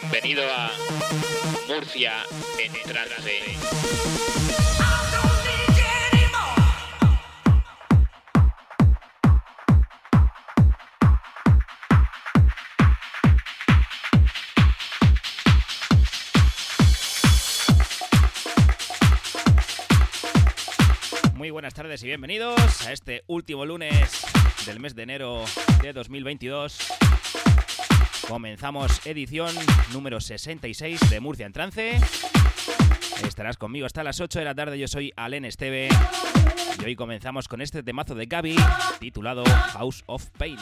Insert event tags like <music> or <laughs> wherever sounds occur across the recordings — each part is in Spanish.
Bienvenido a Murcia en trance. Muy buenas tardes y bienvenidos a este último lunes del mes de enero de 2022. Comenzamos edición número 66 de Murcia en Trance. Estarás conmigo hasta las 8 de la tarde. Yo soy Alen Esteve. Y hoy comenzamos con este temazo de Gaby titulado House of Pain.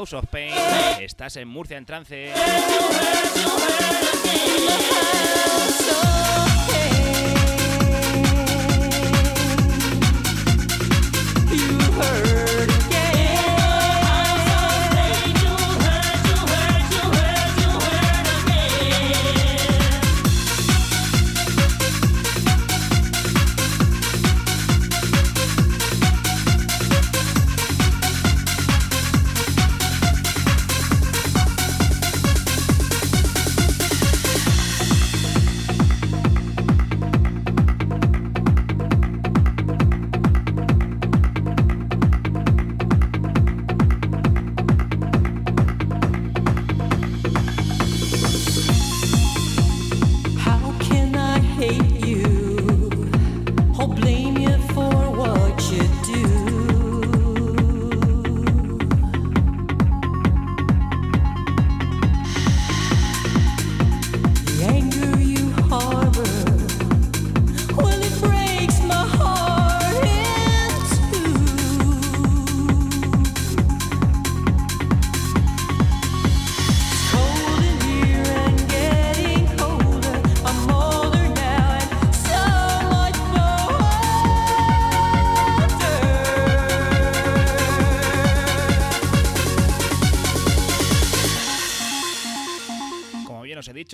House of Pain. Estás en Murcia en trance.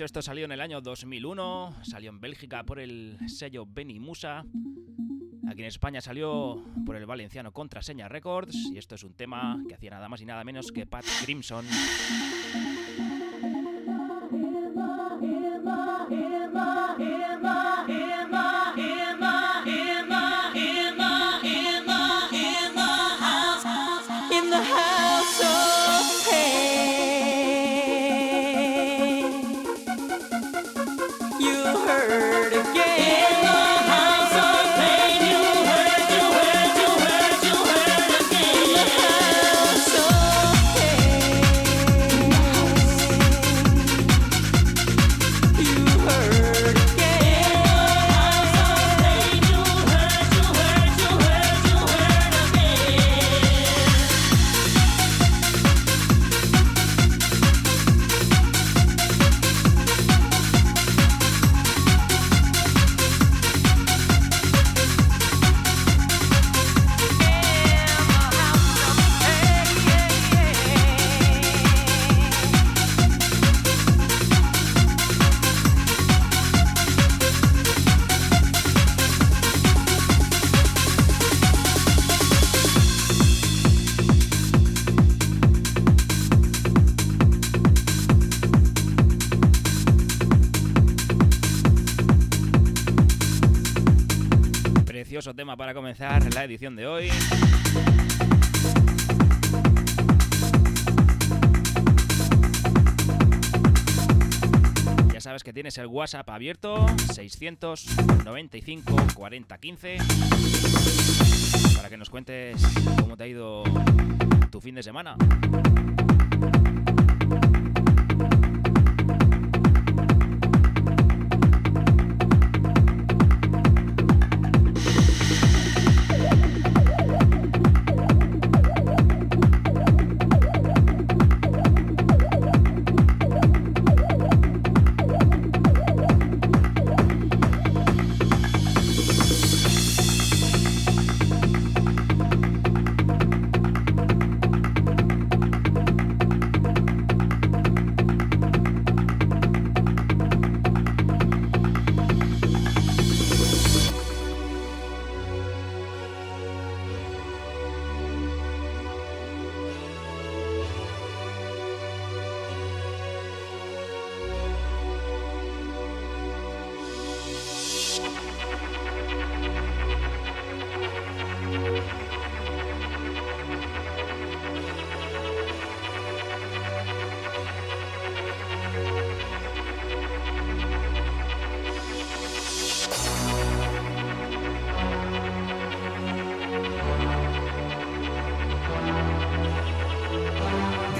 esto salió en el año 2001, salió en Bélgica por el sello Benimusa, aquí en España salió por el valenciano Contraseña Records y esto es un tema que hacía nada más y nada menos que Pat Crimson. Para comenzar la edición de hoy. Ya sabes que tienes el WhatsApp abierto 695 40 15 para que nos cuentes cómo te ha ido tu fin de semana.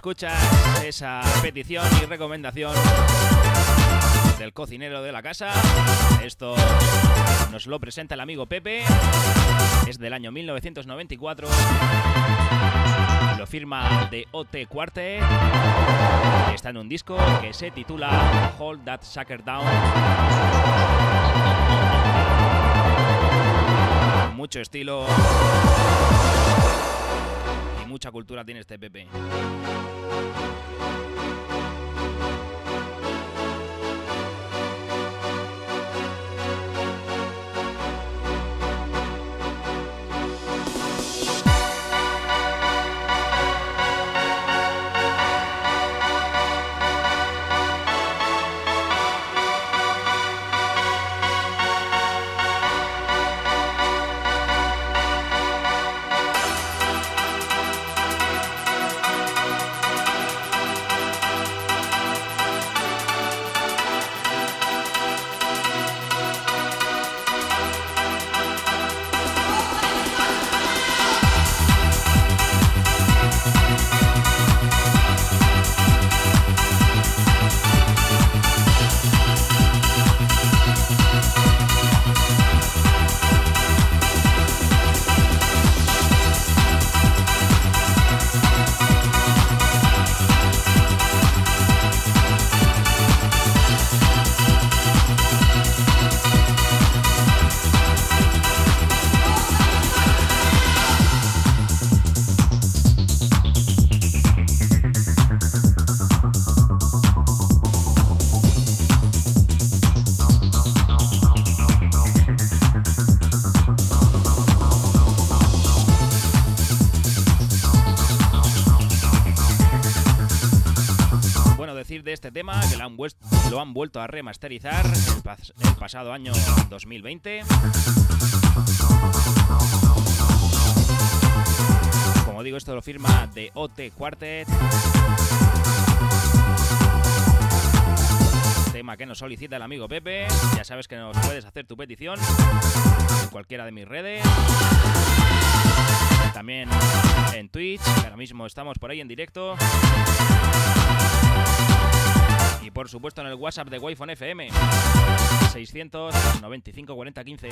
escuchas esa petición y recomendación del cocinero de la casa. Esto nos lo presenta el amigo Pepe. Es del año 1994. Lo firma de OT Quartet. Está en un disco que se titula Hold That Sucker Down. Mucho estilo mucha cultura tiene este Pepe. Este tema, que lo han, lo han vuelto a remasterizar el, pasado año 2020. Como digo, esto lo firma de OT Quartet. Tema que nos solicita el amigo Pepe. Ya sabes que nos puedes hacer tu petición en cualquiera de mis redes. También en Twitch, ahora mismo estamos por ahí en directo. Y por supuesto en el WhatsApp de wi FM 695 40 15.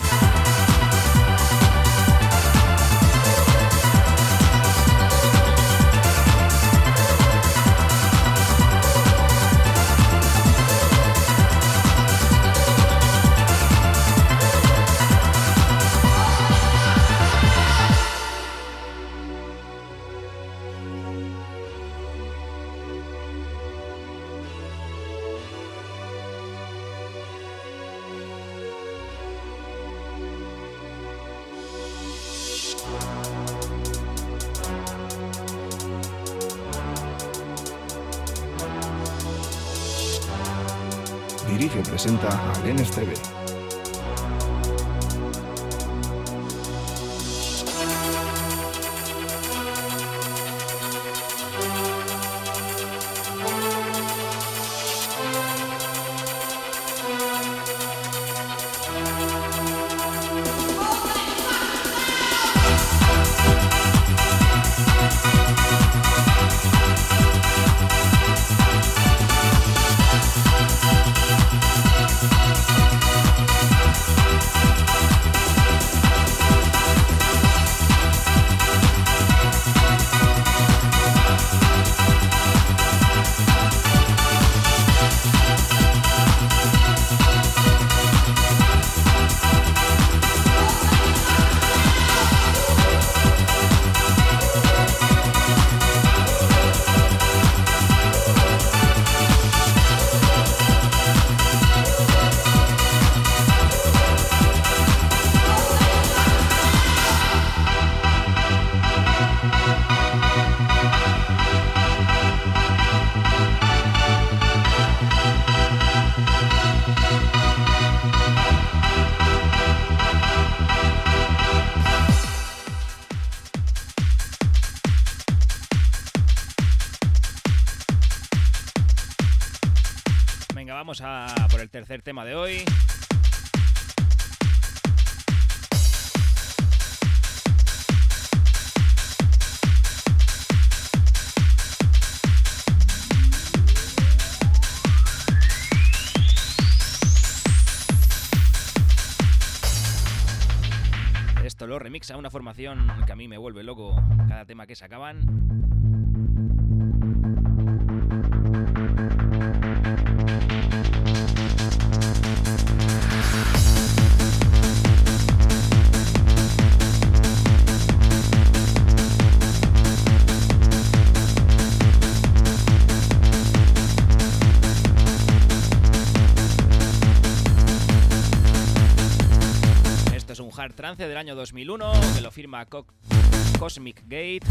Lenes TV. Tercer tema de hoy. Esto lo remixa una formación que a mí me vuelve loco cada tema que sacaban. Del año 2001 que lo firma Cosmic Gate.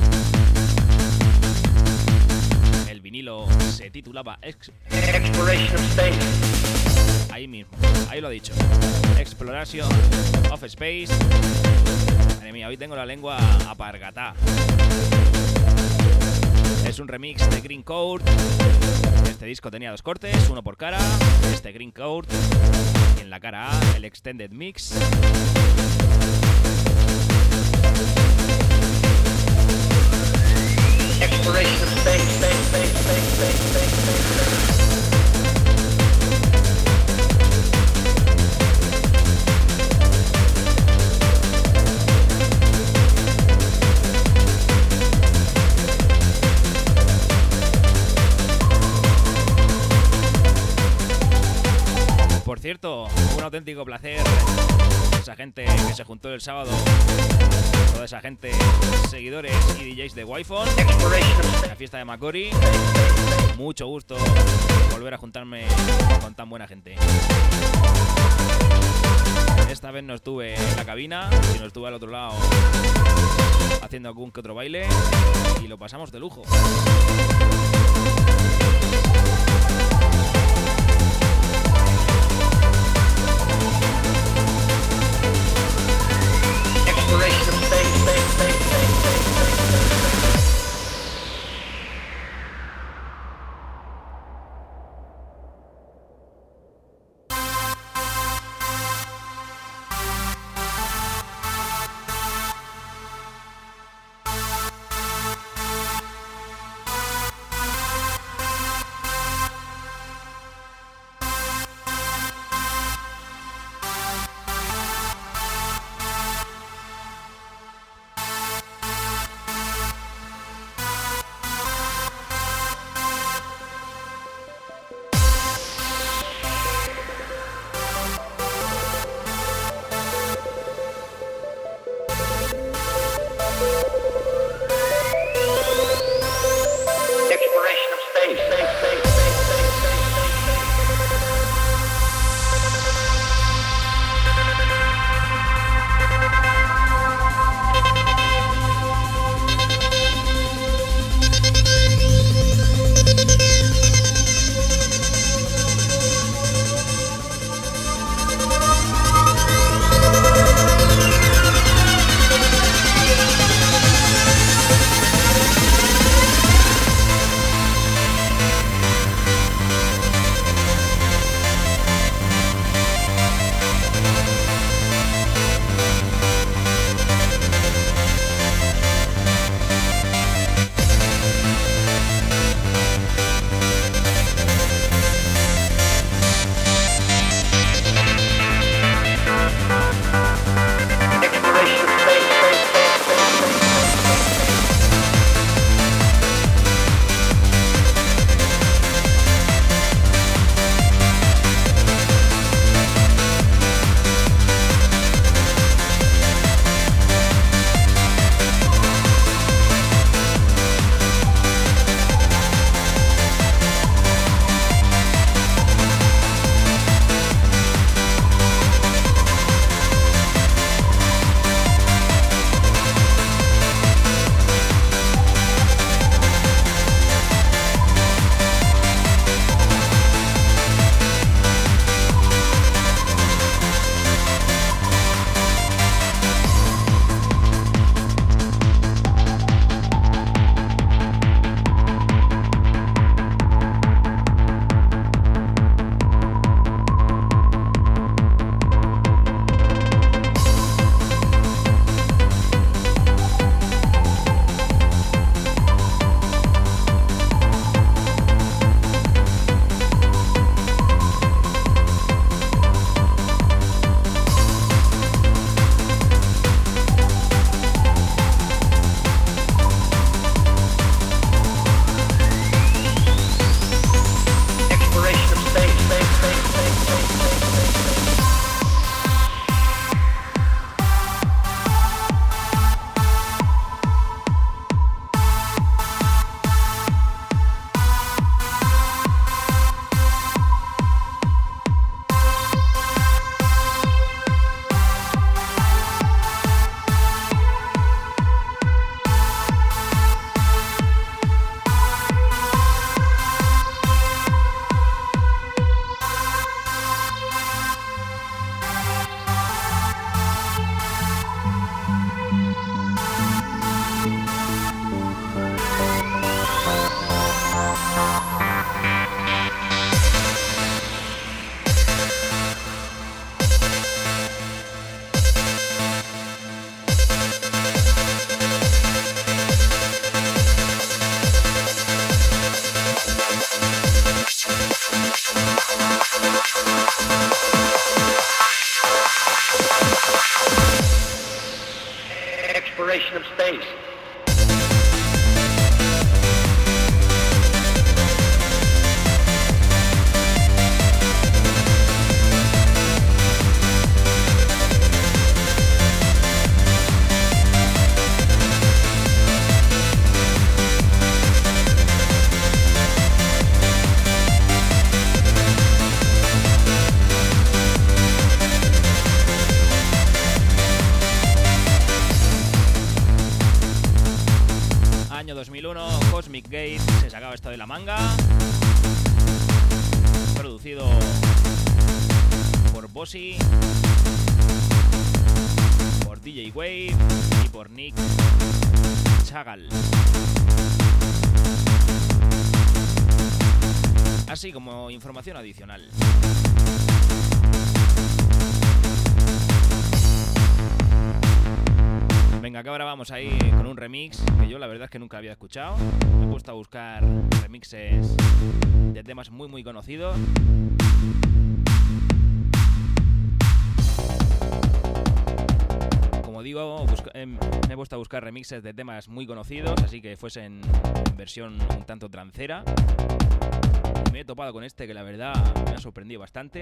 El vinilo se titulaba Exploration of Space. Ahí mismo, ahí lo he dicho. Exploration of Space. Madre mía, hoy tengo la lengua apargata. Es un remix de Green Code. Este disco tenía dos cortes, uno por cara. Este Green Code. Y en la cara A, el Extended Mix. Exploration of space, space, space, space, space, space, space. Por un auténtico placer esa gente que se juntó el sábado, toda esa gente, seguidores y DJs de Wi-Fi, la fiesta de Macori. Mucho gusto volver a juntarme con tan buena gente. Esta vez no estuve en la cabina, sino estuve al otro lado haciendo algún que otro baile y lo pasamos de lujo. Exploration of space. De la manga. Producido por Bossy, por DJ Wave y por Nick Chagal. Así como información adicional. Venga, que ahora vamos ahí con un remix que yo la verdad es que nunca había escuchado. Me he puesto a buscar remixes de temas muy muy conocidos. Como digo, em, me he puesto a buscar remixes de temas muy conocidos, así que fuesen en versión un tanto trancera. me he topado con este que la verdad me ha sorprendido bastante.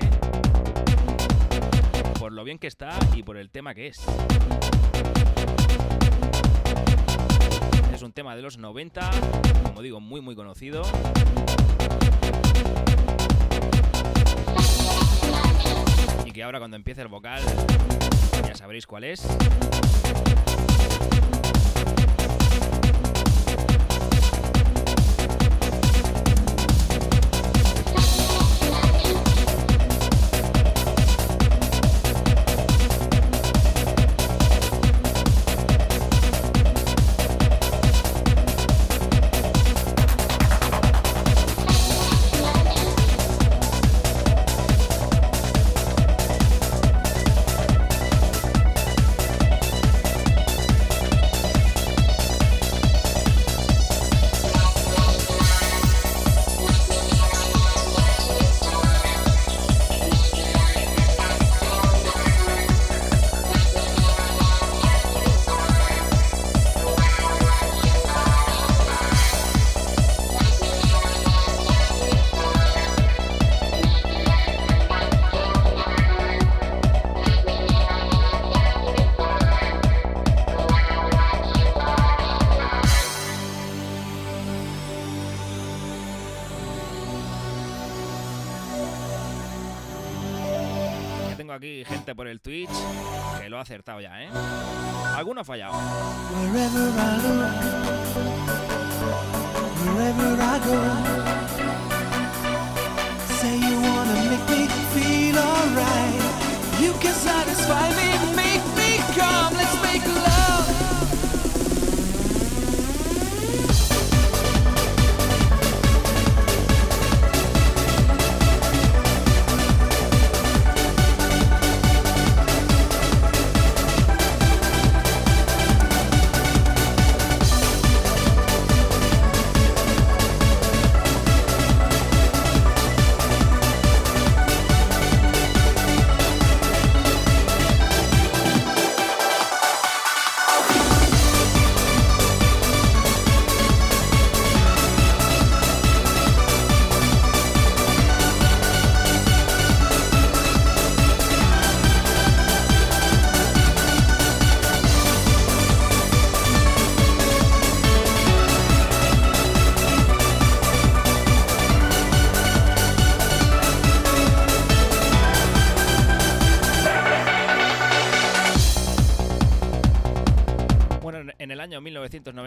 Por lo bien que está y por el tema que es. Es un tema de los 90, como digo, muy muy conocido. Y que ahora cuando empiece el vocal ya sabréis cuál es. Por el Twitch que lo ha acertado ya, ¿eh? Alguno ha fallado. Say you wanna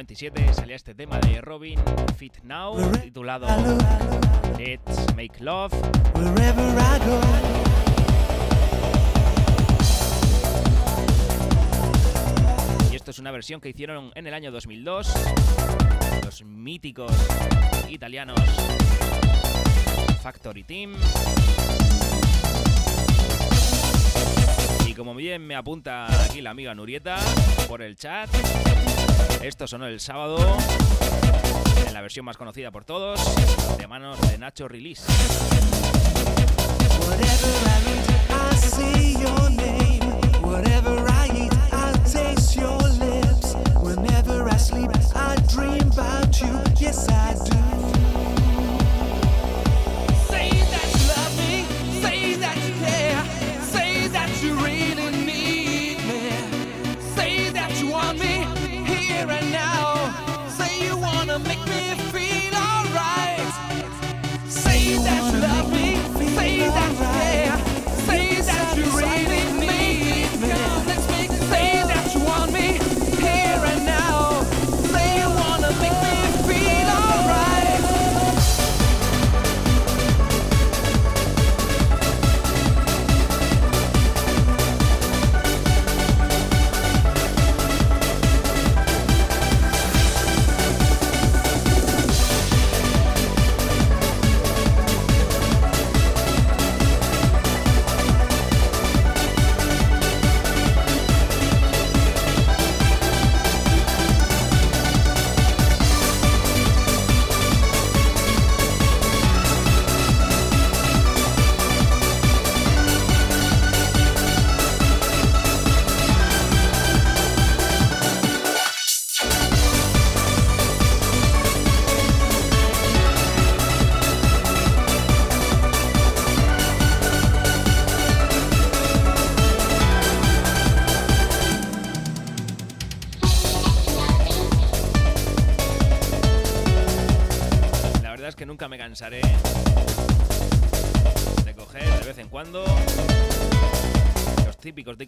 1997 salía este tema de Robin Fit Now titulado Let's Make Love. Y esto es una versión que hicieron en el año 2002 los míticos italianos Factory Team. Y como bien me apunta aquí la amiga Nurieta por el chat, esto sonó el sábado en la versión más conocida por todos, de manos de Nacho Release.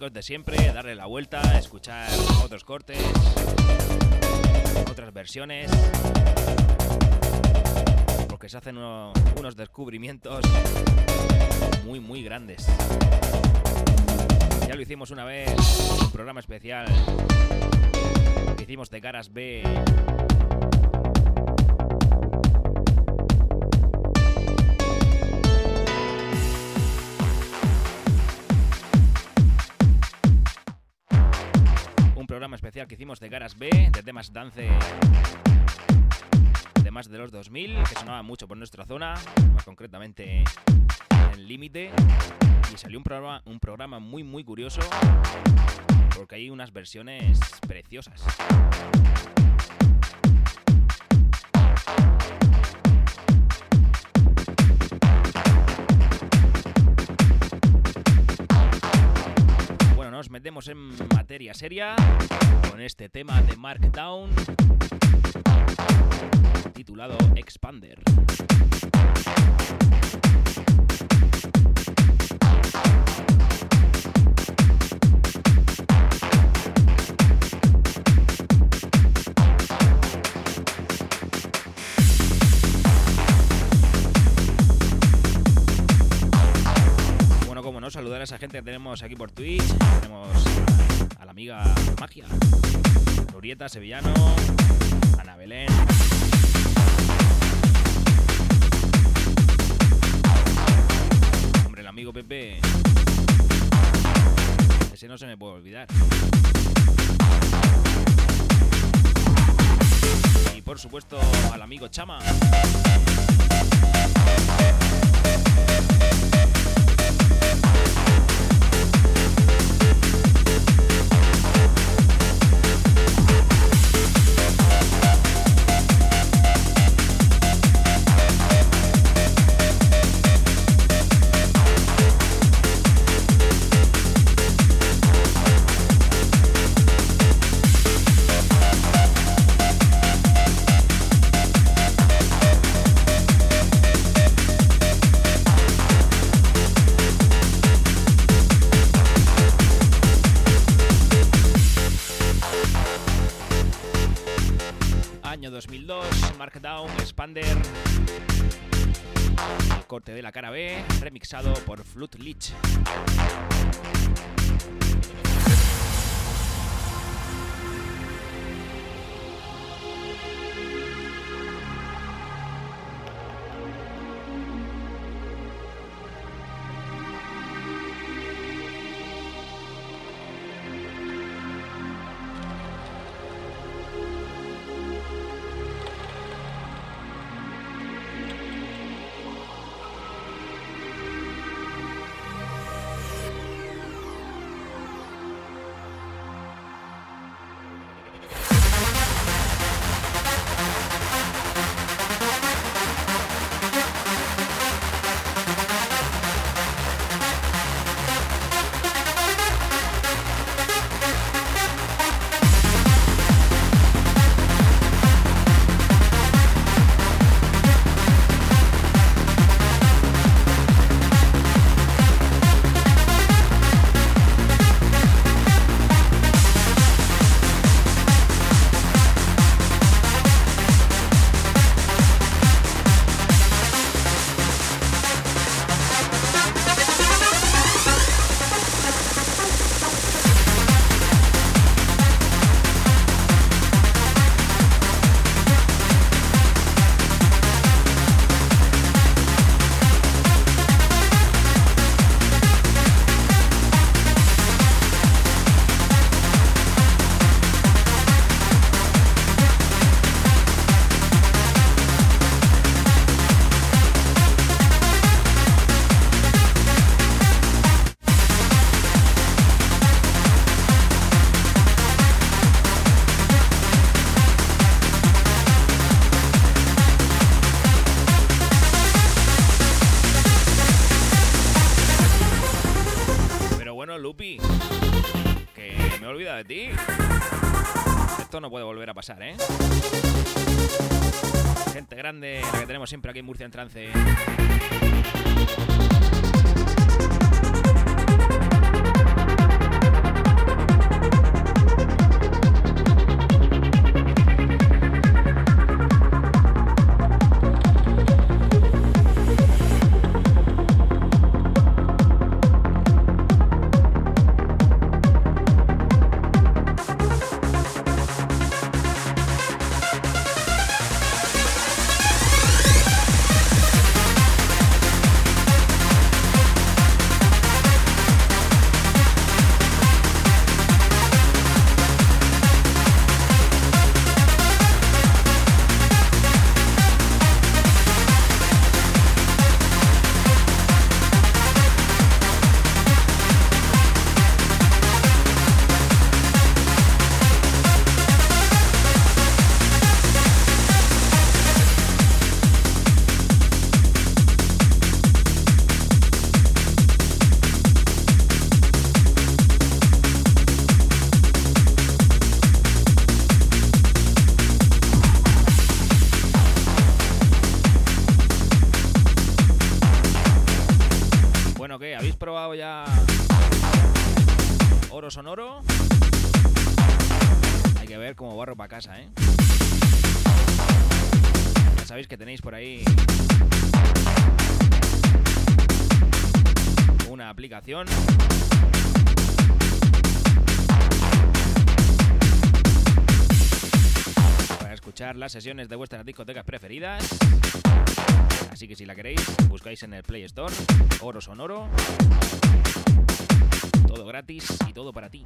De siempre, darle la vuelta, escuchar otros cortes, otras versiones, porque se hacen unos descubrimientos muy, muy grandes. Ya lo hicimos una vez, un programa especial que hicimos de Caras B que hicimos de Garas B, de temas dance de más de los 2000, que sonaba mucho por nuestra zona, más concretamente en Límite, y salió un programa, un programa muy muy curioso, porque hay unas versiones preciosas. En materia seria con este tema de Markdown titulado Expander. Esa gente que tenemos aquí por Twitch. Tenemos a, la amiga Magia, Nurieta Sevillano, Ana Belén. Hombre, el amigo Pepe. Ese no se me puede olvidar. Y por supuesto al amigo Chama. De la cara B, remixado por Lich. Pasar, ¿eh? Gente grande, la que tenemos siempre aquí en Murcia en trance. ¿Eh? Ya sabéis que tenéis por ahí una aplicación para escuchar las sesiones de vuestras discotecas preferidas. Así que si la queréis, buscáis en el Play Store Oro Sonoro. Todo gratis y todo para ti.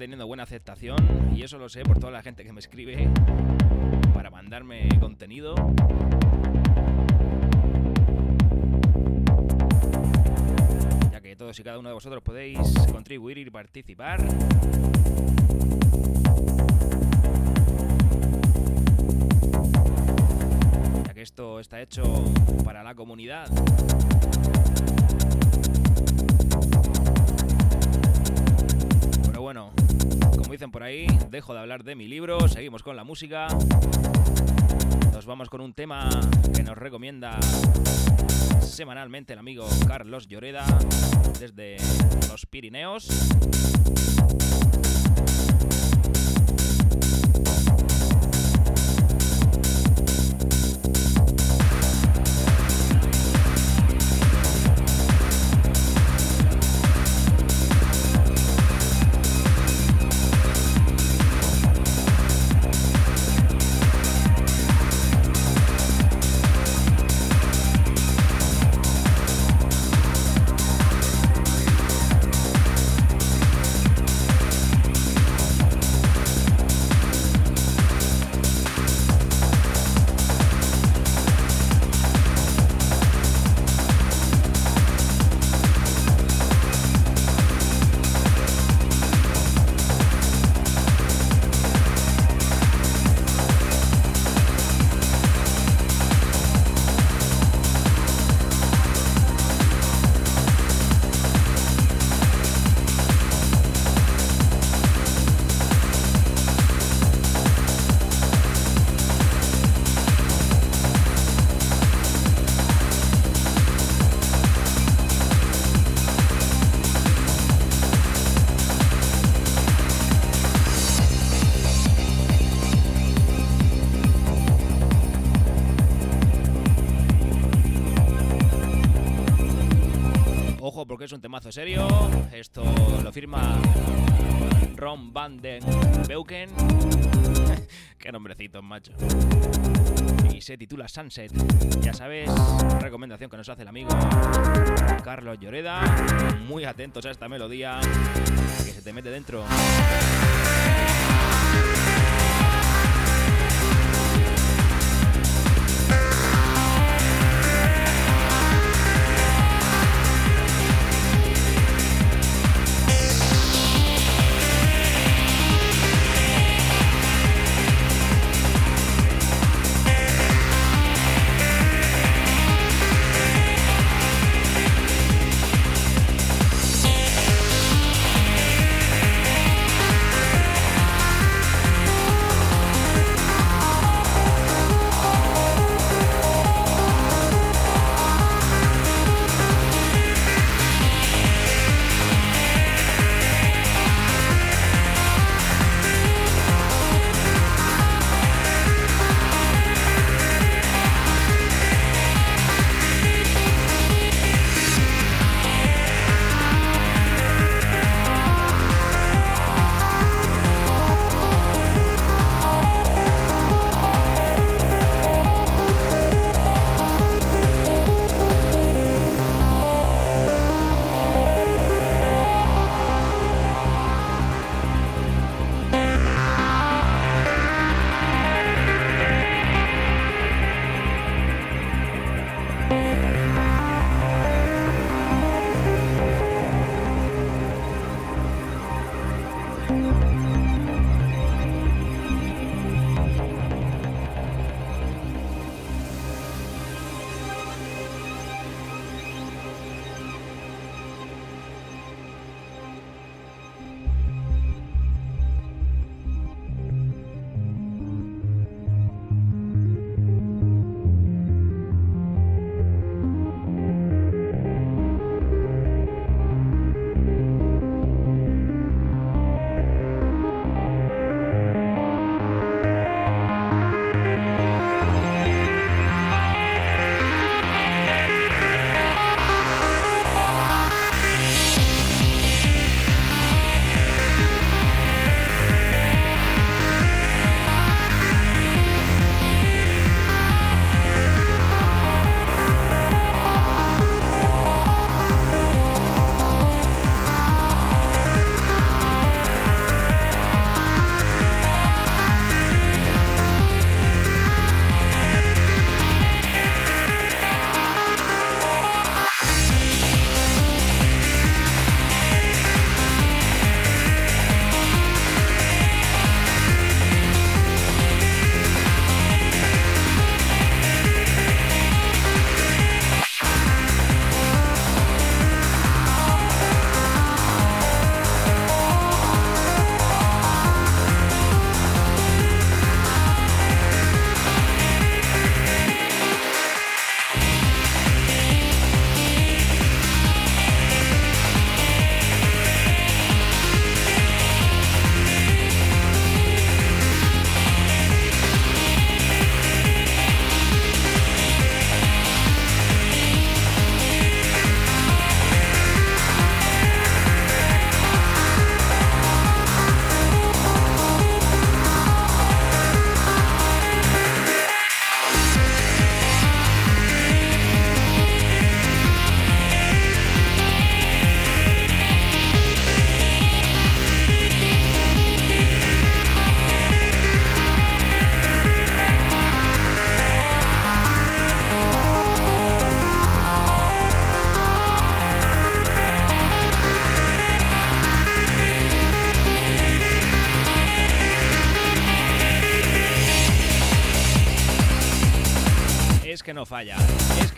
Teniendo buena aceptación y eso lo sé por toda la gente que me escribe para mandarme contenido. Ya que todos y cada uno de vosotros podéis contribuir y participar. Ya que esto está hecho para la comunidad. Como dicen por ahí, dejo de hablar de mi libro, seguimos con la música. Nos vamos con un tema que nos recomienda semanalmente el amigo Carlos Lloreda desde los Pirineos. Es un temazo serio. Esto lo firma Ron Van Den Beuken. <laughs> Qué nombrecito, macho. Y se titula Sunset. Ya sabes, recomendación que nos hace el amigo Carlos Lloreda. Muy atentos a esta melodía que se te mete dentro.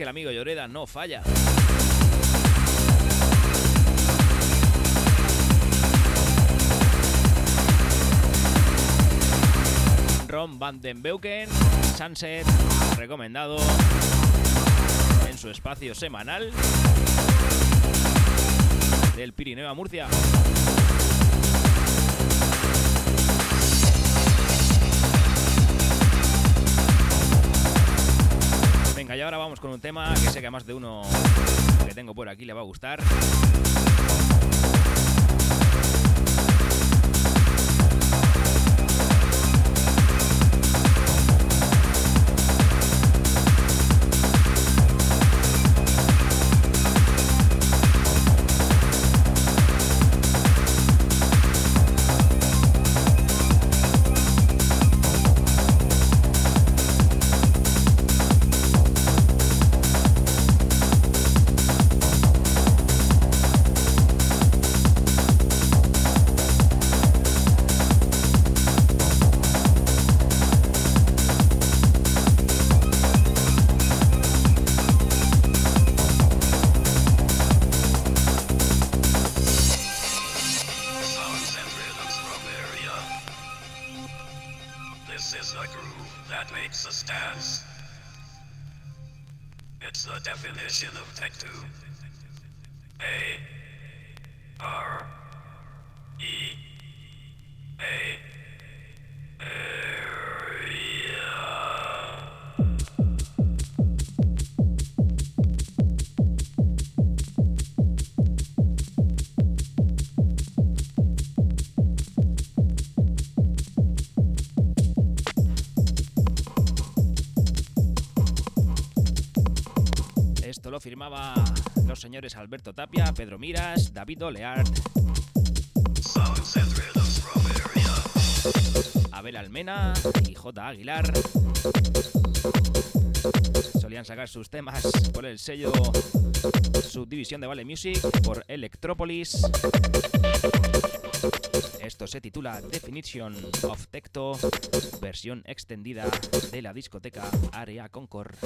Que el amigo Lloreda no falla. Ron Van den Beuken, Sunset, recomendado en su espacio semanal del Pirineo a Murcia. Ahora vamos con un tema que sé que a más de uno que tengo por aquí le va a gustar. Firmaba los señores Alberto Tapia, Pedro Miras, David Oleart, Abel Almena y J. Aguilar. Solían sacar sus temas por el sello Subdivisión de Vale Music, por Electropolis. Esto se titula Definition of Tecto, versión extendida de la discoteca Area Concord.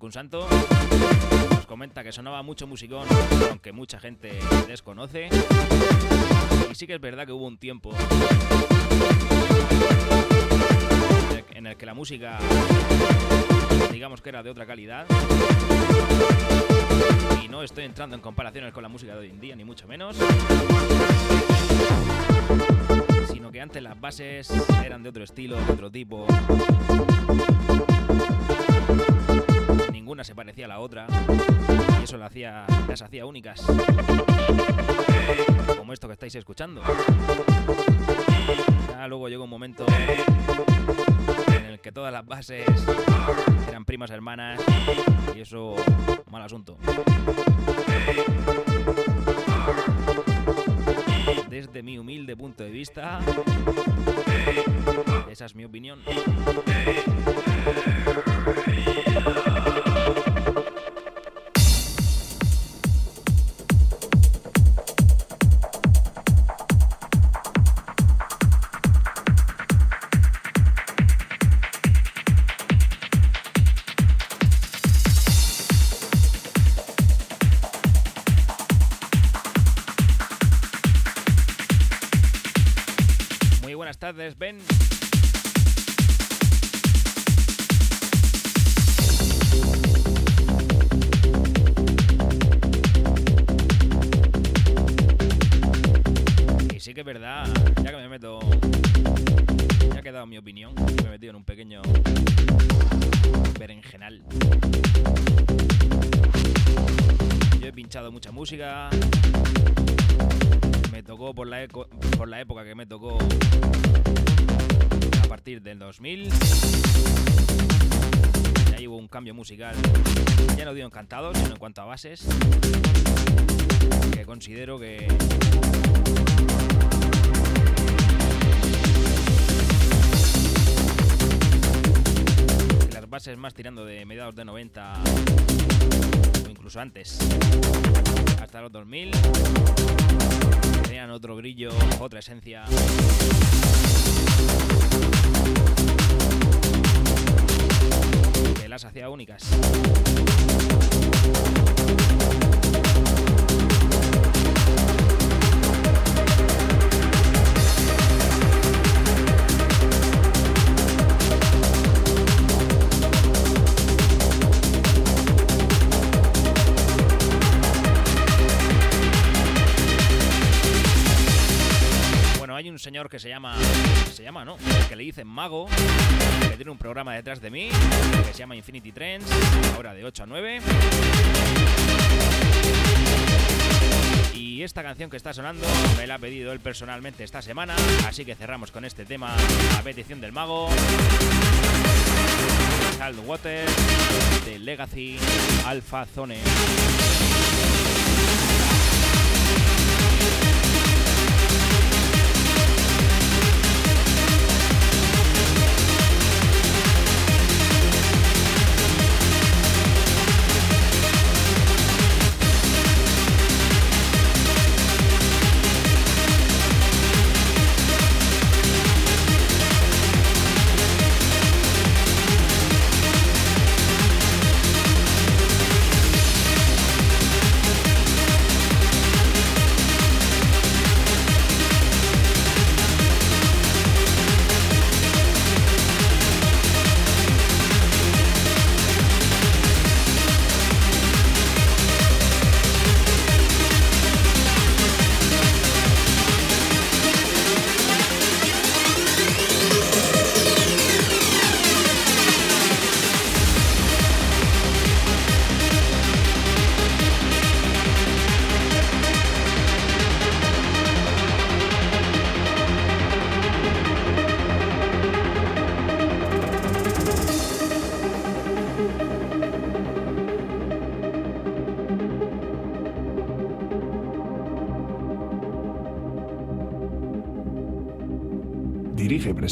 Un santo. Nos comenta que sonaba mucho musicón, aunque mucha gente desconoce. Y sí que es verdad que hubo un tiempo en el que la música, digamos que era de otra calidad. Y no estoy entrando en comparaciones con la música de hoy en día, ni mucho menos. Sino que antes las bases eran de otro estilo, de otro tipo ninguna se parecía a la otra y eso las hacía, únicas. Como esto que estáis escuchando. Ya luego llegó un momento en el que todas las bases eran primas hermanas y eso mal asunto. Desde mi humilde punto de vista, esa es mi opinión. Meto... Ya ha quedado mi opinión, me he metido en un pequeño berenjenal. Yo he pinchado mucha música, me tocó por la, por la época que me tocó a partir del 2000. Ya hubo un cambio musical, ya no digo encantado, sino en cuanto a bases, que considero que bases más tirando de mediados de 90 o incluso antes, hasta los 2000, tenían otro brillo, otra esencia que las hacía únicas. Hay un señor que se llama. Se llama, ¿no? Que le dicen Mago, que tiene un programa detrás de mí, que se llama Infinity Trends, ahora de 8 a 9. Y esta canción que está sonando me la ha pedido él personalmente esta semana, así que cerramos con este tema a petición del mago. Salt Water de Legacy Alpha Zone.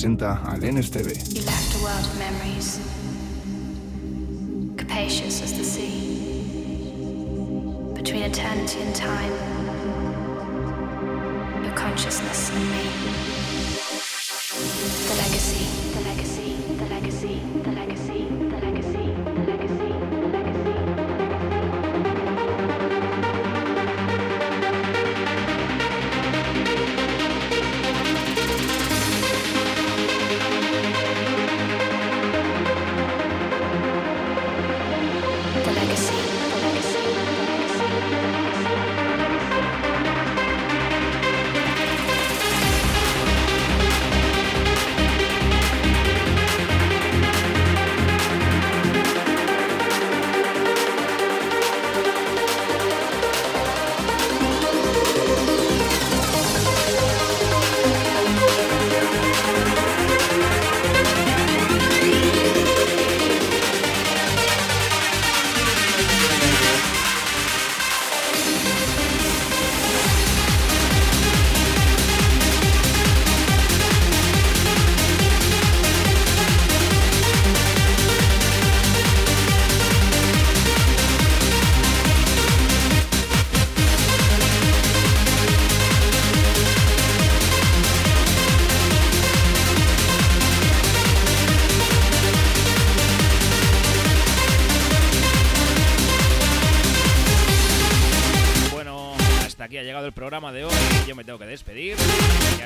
Presenta al NSTV.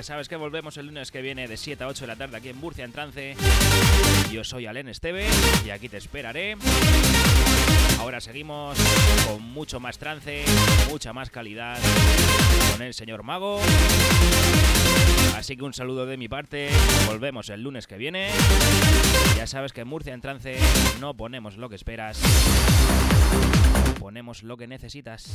Sabes que volvemos el lunes que viene de 7 a 8 de la tarde aquí en Murcia en Trance. Yo soy Alen Esteve y aquí te esperaré. Ahora seguimos con mucho más trance, mucha más calidad con el señor Mago. Así que un saludo de mi parte. Volvemos el lunes que viene. Ya sabes que en Murcia en Trance no ponemos lo que esperas. Ponemos lo que necesitas.